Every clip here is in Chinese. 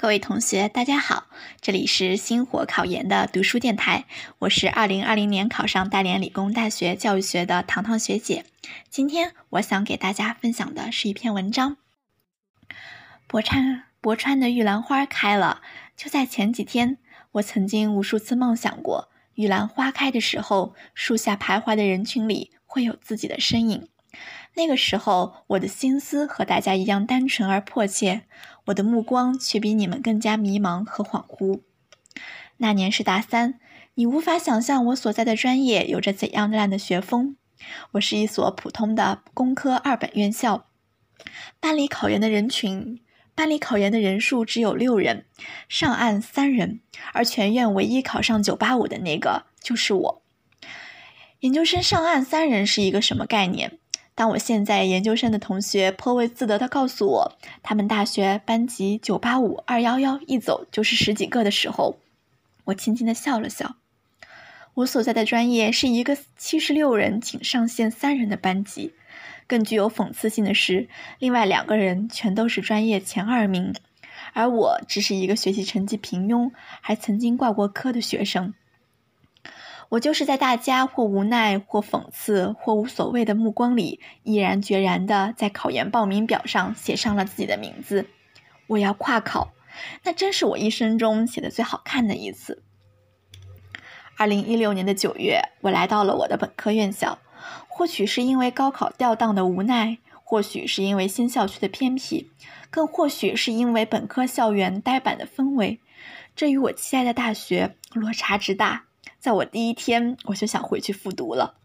各位同学，大家好，这里是星火考研的读书电台，我是二零二零年考上大连理工大学教育学的糖糖学姐。今天我想给大家分享的是一篇文章。博川博川的玉兰花开了，就在前几天，我曾经无数次梦想过，玉兰花开的时候，树下徘徊的人群里会有自己的身影。那个时候，我的心思和大家一样单纯而迫切，我的目光却比你们更加迷茫和恍惚。那年是大三，你无法想象我所在的专业有着怎样烂的学风。我是一所普通的工科二本院校，班里考研的人群，班里考研的人数只有六人，上岸三人，而全院唯一考上九八五的那个就是我。研究生上岸三人是一个什么概念？当我现在研究生的同学颇为自得地告诉我，他们大学班级九八五二幺幺一走就是十几个的时候，我轻轻地笑了笑。我所在的专业是一个七十六人仅上线三人的班级，更具有讽刺性的是，另外两个人全都是专业前二名，而我只是一个学习成绩平庸，还曾经挂过科的学生。我就是在大家或无奈、或讽刺、或无所谓的目光里，毅然决然地在考研报名表上写上了自己的名字。我要跨考，那真是我一生中写的最好看的一次。二零一六年的九月，我来到了我的本科院校，或许是因为高考掉档的无奈，或许是因为新校区的偏僻，更或许是因为本科校园呆板的氛围，这与我期待的大学落差之大。在我第一天，我就想回去复读了。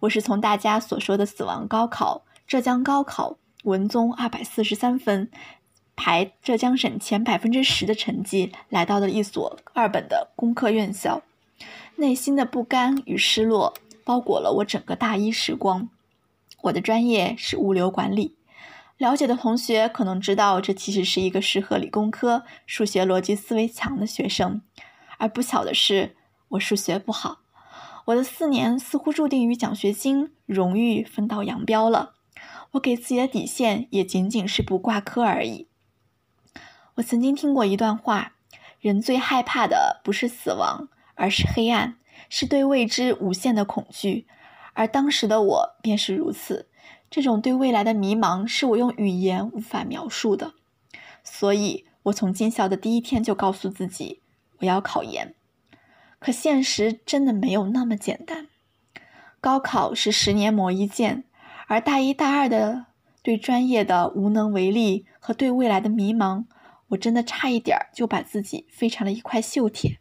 我是从大家所说的“死亡高考”浙江高考文综二百四十三分，排浙江省前百分之十的成绩，来到了一所二本的工科院校。内心的不甘与失落包裹了我整个大一时光。我的专业是物流管理，了解的同学可能知道，这其实是一个适合理工科、数学逻辑思维强的学生。而不巧的是。我数学不好，我的四年似乎注定与奖学金、荣誉分道扬镳了。我给自己的底线也仅仅是不挂科而已。我曾经听过一段话：人最害怕的不是死亡，而是黑暗，是对未知无限的恐惧。而当时的我便是如此。这种对未来的迷茫，是我用语言无法描述的。所以，我从进校的第一天就告诉自己，我要考研。可现实真的没有那么简单。高考是十年磨一剑，而大一、大二的对专业的无能为力和对未来的迷茫，我真的差一点儿就把自己废成了一块锈铁。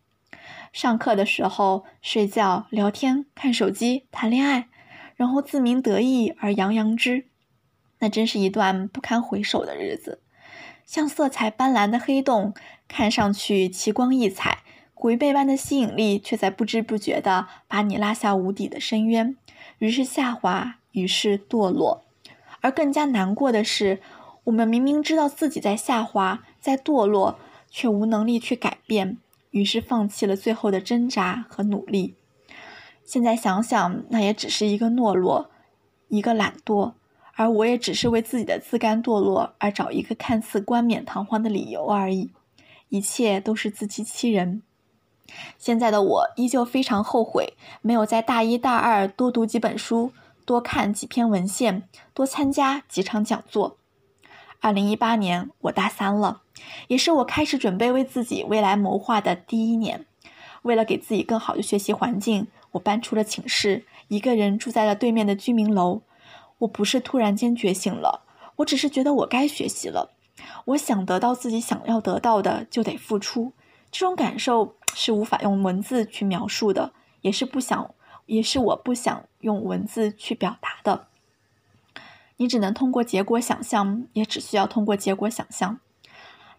上课的时候睡觉、聊天、看手机、谈恋爱，然后自鸣得意而洋洋之，那真是一段不堪回首的日子。像色彩斑斓的黑洞，看上去奇光异彩。回背般的吸引力，却在不知不觉地把你拉下无底的深渊，于是下滑，于是堕落。而更加难过的是，我们明明知道自己在下滑，在堕落，却无能力去改变，于是放弃了最后的挣扎和努力。现在想想，那也只是一个懦弱，一个懒惰，而我也只是为自己的自甘堕落而找一个看似冠冕堂皇的理由而已，一切都是自欺欺人。现在的我依旧非常后悔，没有在大一、大二多读几本书，多看几篇文献，多参加几场讲座。二零一八年，我大三了，也是我开始准备为自己未来谋划的第一年。为了给自己更好的学习环境，我搬出了寝室，一个人住在了对面的居民楼。我不是突然间觉醒了，我只是觉得我该学习了。我想得到自己想要得到的，就得付出。这种感受。是无法用文字去描述的，也是不想，也是我不想用文字去表达的。你只能通过结果想象，也只需要通过结果想象。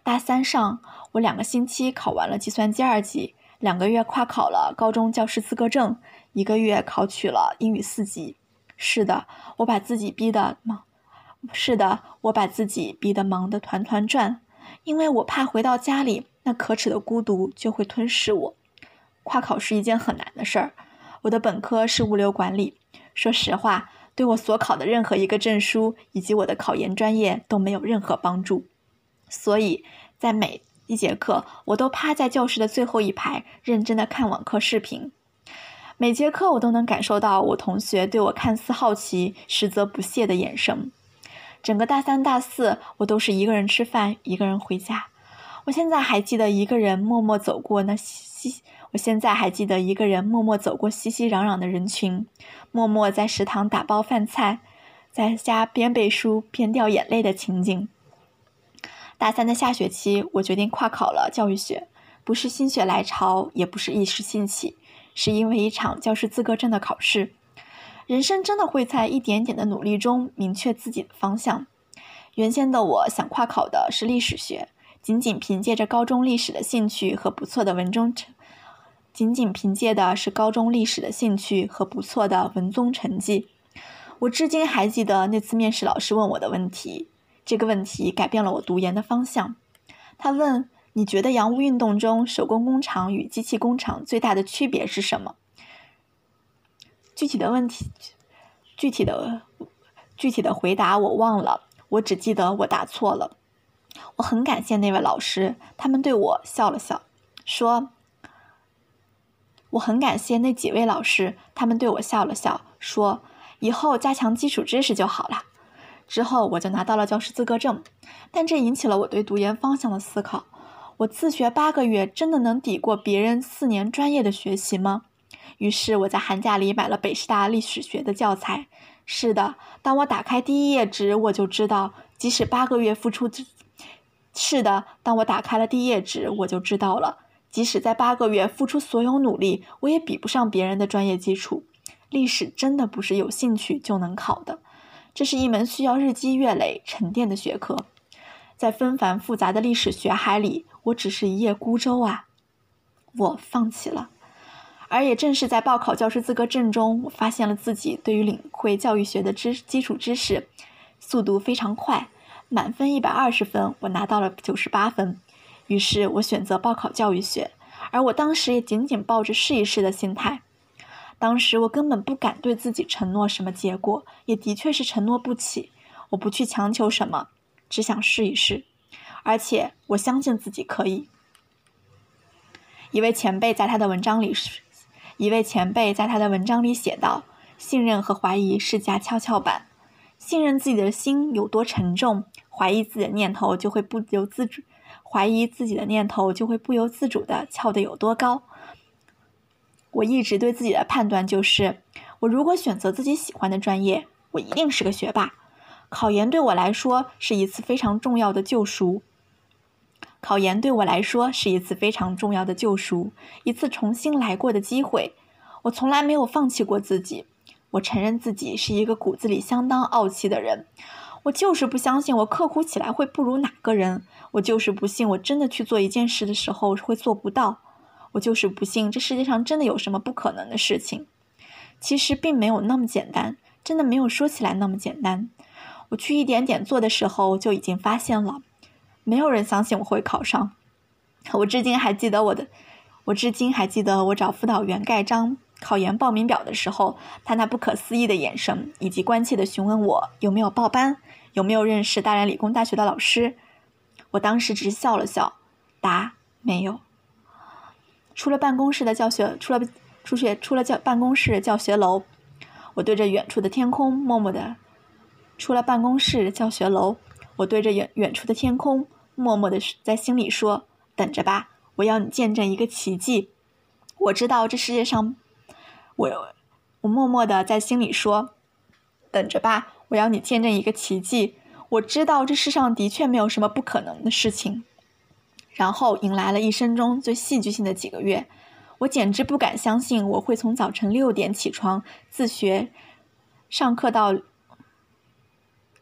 大三上，我两个星期考完了计算机二级，两个月跨考了高中教师资格证，一个月考取了英语四级。是的，我把自己逼得忙，是的，我把自己逼得忙得团团转，因为我怕回到家里。那可耻的孤独就会吞噬我。跨考是一件很难的事儿。我的本科是物流管理，说实话，对我所考的任何一个证书以及我的考研专业都没有任何帮助。所以在每一节课，我都趴在教室的最后一排，认真的看网课视频。每节课，我都能感受到我同学对我看似好奇，实则不屑的眼神。整个大三、大四，我都是一个人吃饭，一个人回家。我现在还记得一个人默默走过那熙，我现在还记得一个人默默走过熙熙攘攘的人群，默默在食堂打包饭菜，在家边背书边掉眼泪的情景。大三的下学期，我决定跨考了教育学，不是心血来潮，也不是一时兴起。是因为一场教师资格证的考试，人生真的会在一点点的努力中明确自己的方向。原先的我想跨考的是历史学，仅仅凭借着高中历史的兴趣和不错的文中成，仅仅凭借的是高中历史的兴趣和不错的文综成绩。我至今还记得那次面试老师问我的问题，这个问题改变了我读研的方向。他问。你觉得洋务运动中手工工厂与机器工厂最大的区别是什么？具体的问题，具体的具体的回答我忘了，我只记得我答错了。我很感谢那位老师，他们对我笑了笑，说：“我很感谢那几位老师，他们对我笑了笑，说以后加强基础知识就好了。”之后我就拿到了教师资格证，但这引起了我对读研方向的思考。我自学八个月，真的能抵过别人四年专业的学习吗？于是我在寒假里买了北师大历史学的教材。是的，当我打开第一页纸，我就知道，即使八个月付出，是的，当我打开了第一页纸，我就知道了，即使在八个月付出所有努力，我也比不上别人的专业基础。历史真的不是有兴趣就能考的，这是一门需要日积月累沉淀的学科。在纷繁复杂的历史学海里，我只是一叶孤舟啊！我放弃了。而也正是在报考教师资格证中，我发现了自己对于领会教育学的知基础知识速度非常快。满分一百二十分，我拿到了九十八分。于是我选择报考教育学，而我当时也仅仅抱着试一试的心态。当时我根本不敢对自己承诺什么结果，也的确是承诺不起。我不去强求什么。只想试一试，而且我相信自己可以。一位前辈在他的文章里，一位前辈在他的文章里写道：“信任和怀疑是架跷跷板，信任自己的心有多沉重，怀疑自己的念头就会不由自主，怀疑自己的念头就会不由自主的翘得有多高。”我一直对自己的判断就是：我如果选择自己喜欢的专业，我一定是个学霸。考研对我来说是一次非常重要的救赎。考研对我来说是一次非常重要的救赎，一次重新来过的机会。我从来没有放弃过自己。我承认自己是一个骨子里相当傲气的人。我就是不相信我刻苦起来会不如哪个人。我就是不信我真的去做一件事的时候会做不到。我就是不信这世界上真的有什么不可能的事情。其实并没有那么简单，真的没有说起来那么简单。我去一点点做的时候，就已经发现了，没有人相信我会考上。我至今还记得我的，我至今还记得我找辅导员盖章考研报名表的时候，他那不可思议的眼神，以及关切的询问我有没有报班，有没有认识大连理工大学的老师。我当时只是笑了笑，答没有。出了办公室的教学，出了出学，出了教办公室教学楼，我对着远处的天空，默默的。出了办公室教学楼，我对着远远处的天空，默默的在心里说：“等着吧，我要你见证一个奇迹。”我知道这世界上，我我默默的在心里说：“等着吧，我要你见证一个奇迹。”我知道这世上的确没有什么不可能的事情。然后迎来了一生中最戏剧性的几个月，我简直不敢相信我会从早晨六点起床自学，上课到。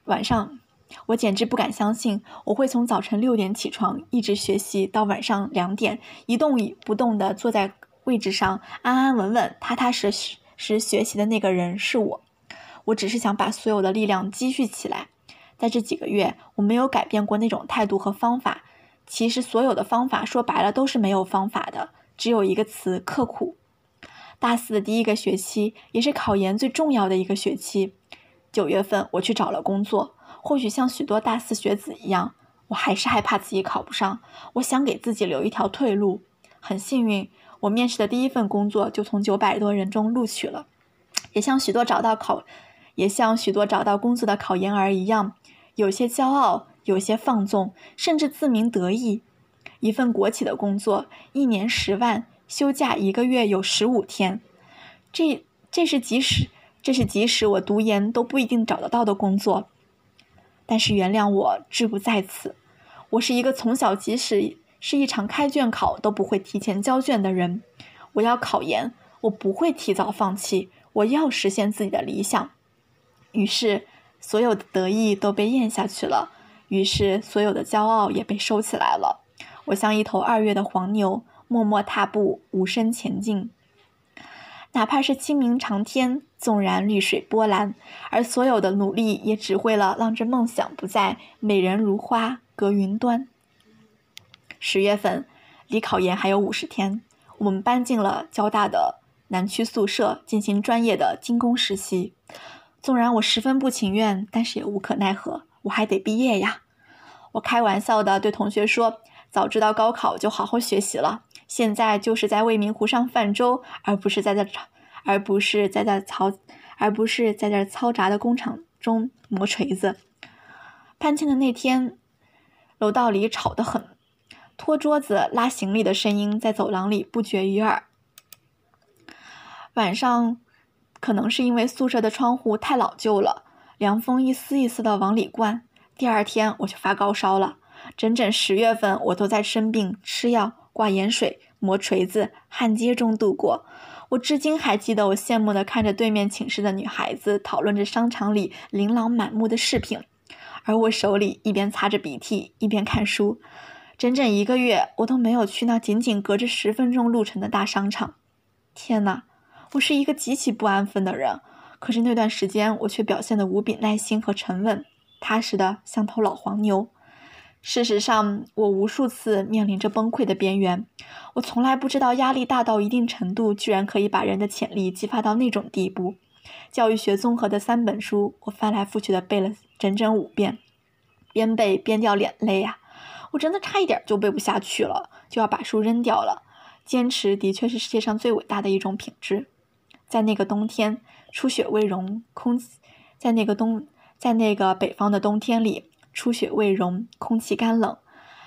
晚上，我简直不敢相信，我会从早晨六点起床，一直学习到晚上两点，一动不动地坐在位置上，安安稳稳、踏踏实实学习的那个人是我。我只是想把所有的力量积蓄起来。在这几个月，我没有改变过那种态度和方法。其实，所有的方法说白了都是没有方法的，只有一个词：刻苦。大四的第一个学期，也是考研最重要的一个学期。九月份，我去找了工作。或许像许多大四学子一样，我还是害怕自己考不上，我想给自己留一条退路。很幸运，我面试的第一份工作就从九百多人中录取了，也像许多找到考，也像许多找到工作的考研儿一样，有些骄傲，有些放纵，甚至自鸣得意。一份国企的工作，一年十万，休假一个月有十五天，这这是即使这是即使我读研都不一定找得到的工作。但是原谅我志不在此，我是一个从小即使是一场开卷考都不会提前交卷的人。我要考研，我不会提早放弃，我要实现自己的理想。于是，所有的得意都被咽下去了，于是所有的骄傲也被收起来了。我像一头二月的黄牛，默默踏步，无声前进。哪怕是清明长天，纵然绿水波澜，而所有的努力也只为了让这梦想不再美人如花隔云端。十月份，离考研还有五十天，我们搬进了交大的南区宿舍，进行专业的精工实习。纵然我十分不情愿，但是也无可奈何，我还得毕业呀。我开玩笑的对同学说：“早知道高考就好好学习了。”现在就是在未名湖上泛舟，而不是在这而不是在这嘈，而不是在这嘈杂的工厂中磨锤子。搬迁的那天，楼道里吵得很，拖桌子、拉行李的声音在走廊里不绝于耳。晚上，可能是因为宿舍的窗户太老旧了，凉风一丝一丝的往里灌。第二天我就发高烧了，整整十月份我都在生病，吃药。挂盐水、磨锤子、焊接中度过。我至今还记得，我羡慕地看着对面寝室的女孩子讨论着商场里琳琅满目的饰品，而我手里一边擦着鼻涕一边看书。整整一个月，我都没有去那仅仅隔着十分钟路程的大商场。天哪，我是一个极其不安分的人。可是那段时间，我却表现得无比耐心和沉稳，踏实的像头老黄牛。事实上，我无数次面临着崩溃的边缘。我从来不知道压力大到一定程度，居然可以把人的潜力激发到那种地步。教育学综合的三本书，我翻来覆去的背了整整五遍，边背边掉眼泪呀！我真的差一点就背不下去了，就要把书扔掉了。坚持的确是世界上最伟大的一种品质。在那个冬天，初雪未融，空在那个冬，在那个北方的冬天里。初雪未融，空气干冷，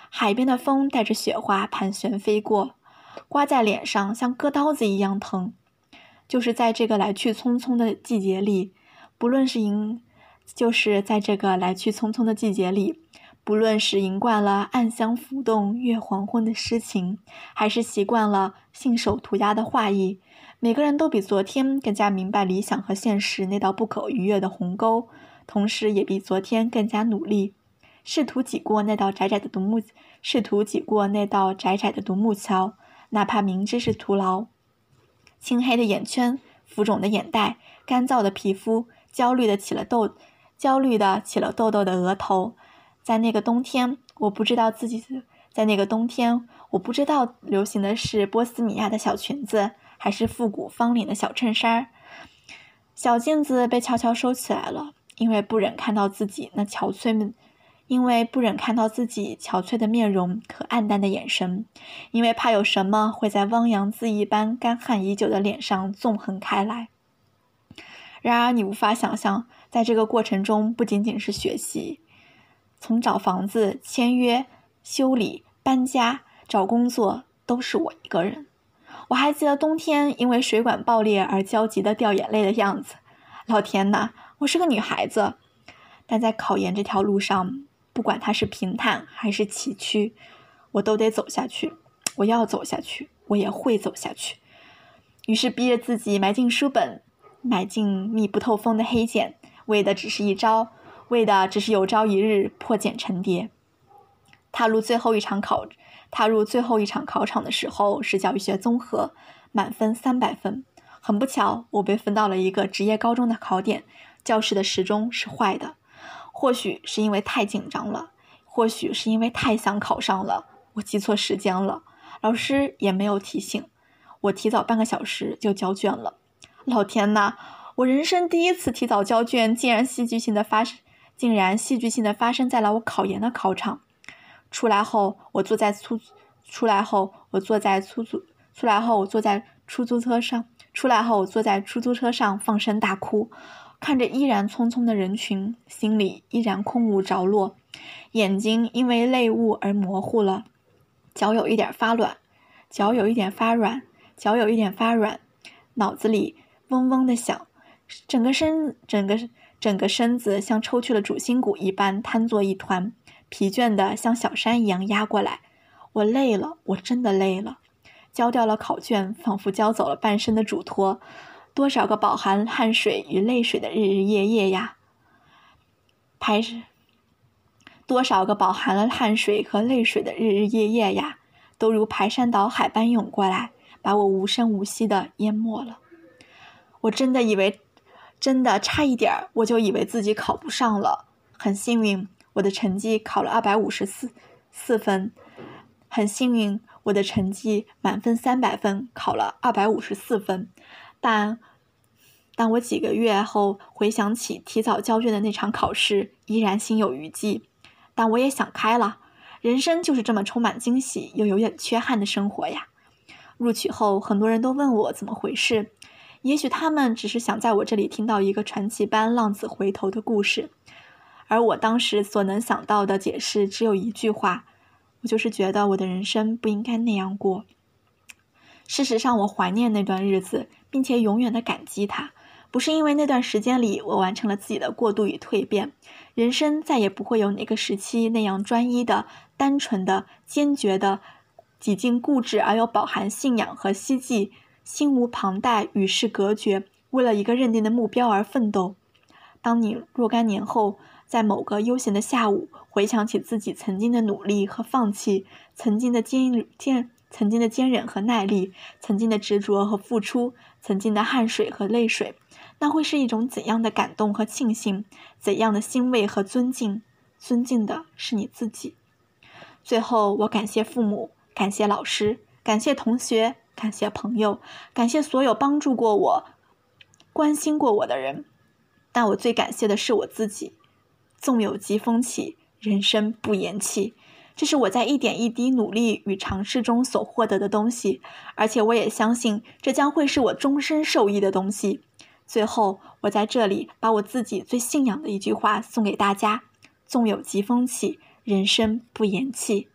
海边的风带着雪花盘旋飞过，刮在脸上像割刀子一样疼。就是在这个来去匆匆的季节里，不论是迎，就是在这个来去匆匆的季节里，不论是迎惯了暗香浮动月黄昏的诗情，还是习惯了信手涂鸦的画意，每个人都比昨天更加明白理想和现实那道不可逾越的鸿沟，同时也比昨天更加努力。试图挤过那道窄窄的独木，试图挤过那道窄窄的独木桥，哪怕明知是徒劳。青黑的眼圈，浮肿的眼袋，干燥的皮肤，焦虑的起了痘，焦虑的起了痘痘的额头。在那个冬天，我不知道自己，在那个冬天，我不知道流行的是波斯米亚的小裙子，还是复古方领的小衬衫。小镜子被悄悄收起来了，因为不忍看到自己那憔悴。因为不忍看到自己憔悴的面容和暗淡的眼神，因为怕有什么会在汪洋恣意般干旱已久的脸上纵横开来。然而，你无法想象，在这个过程中，不仅仅是学习，从找房子、签约、修理、搬家、找工作，都是我一个人。我还记得冬天因为水管爆裂而焦急的掉眼泪的样子。老天呐，我是个女孩子，但在考研这条路上。不管它是平坦还是崎岖，我都得走下去。我要走下去，我也会走下去。于是逼着自己埋进书本，埋进密不透风的黑茧，为的只是一招，为的只是有朝一日破茧成蝶。踏入最后一场考，踏入最后一场考场的时候是教育学综合，满分三百分。很不巧，我被分到了一个职业高中的考点，教室的时钟是坏的。或许是因为太紧张了，或许是因为太想考上了，我记错时间了，老师也没有提醒，我提早半个小时就交卷了。老天呐，我人生第一次提早交卷，竟然戏剧性的发生，竟然戏剧性的发生在了我考研的考场。出来后，我坐在出出来后，我坐在出租出来后，我坐在出租车上。出来后，我坐在出租车上放声大哭，看着依然匆匆的人群，心里依然空无着落，眼睛因为泪雾而模糊了，脚有一点发软，脚有一点发软，脚有一点发软，脑子里嗡嗡的响，整个身整个整个身子像抽去了主心骨一般瘫作一团，疲倦的像小山一样压过来。我累了，我真的累了。交掉了考卷，仿佛交走了半生的嘱托。多少个饱含汗水与泪水的日日夜夜呀！排多少个饱含了汗水和泪水的日日夜夜呀，都如排山倒海般涌过来，把我无声无息的淹没了。我真的以为，真的差一点儿，我就以为自己考不上了。很幸运，我的成绩考了二百五十四四分。很幸运。我的成绩满分三百分，考了二百五十四分，但，但我几个月后回想起提早交卷的那场考试，依然心有余悸。但我也想开了，人生就是这么充满惊喜又有点缺憾的生活呀。录取后，很多人都问我怎么回事，也许他们只是想在我这里听到一个传奇般浪子回头的故事，而我当时所能想到的解释只有一句话。我就是觉得我的人生不应该那样过。事实上，我怀念那段日子，并且永远的感激他。不是因为那段时间里我完成了自己的过渡与蜕变，人生再也不会有哪个时期那样专一的、单纯的、坚决的、几近固执而又饱含信仰和希冀，心无旁贷，与世隔绝，为了一个认定的目标而奋斗。当你若干年后，在某个悠闲的下午，回想起自己曾经的努力和放弃，曾经的坚坚，曾经的坚忍和耐力，曾经的执着和付出，曾经的汗水和泪水，那会是一种怎样的感动和庆幸？怎样的欣慰和尊敬？尊敬的是你自己。最后，我感谢父母，感谢老师，感谢同学，感谢朋友，感谢所有帮助过我、关心过我的人。但我最感谢的是我自己。纵有疾风起，人生不言弃。这是我在一点一滴努力与尝试中所获得的东西，而且我也相信这将会是我终身受益的东西。最后，我在这里把我自己最信仰的一句话送给大家：纵有疾风起，人生不言弃。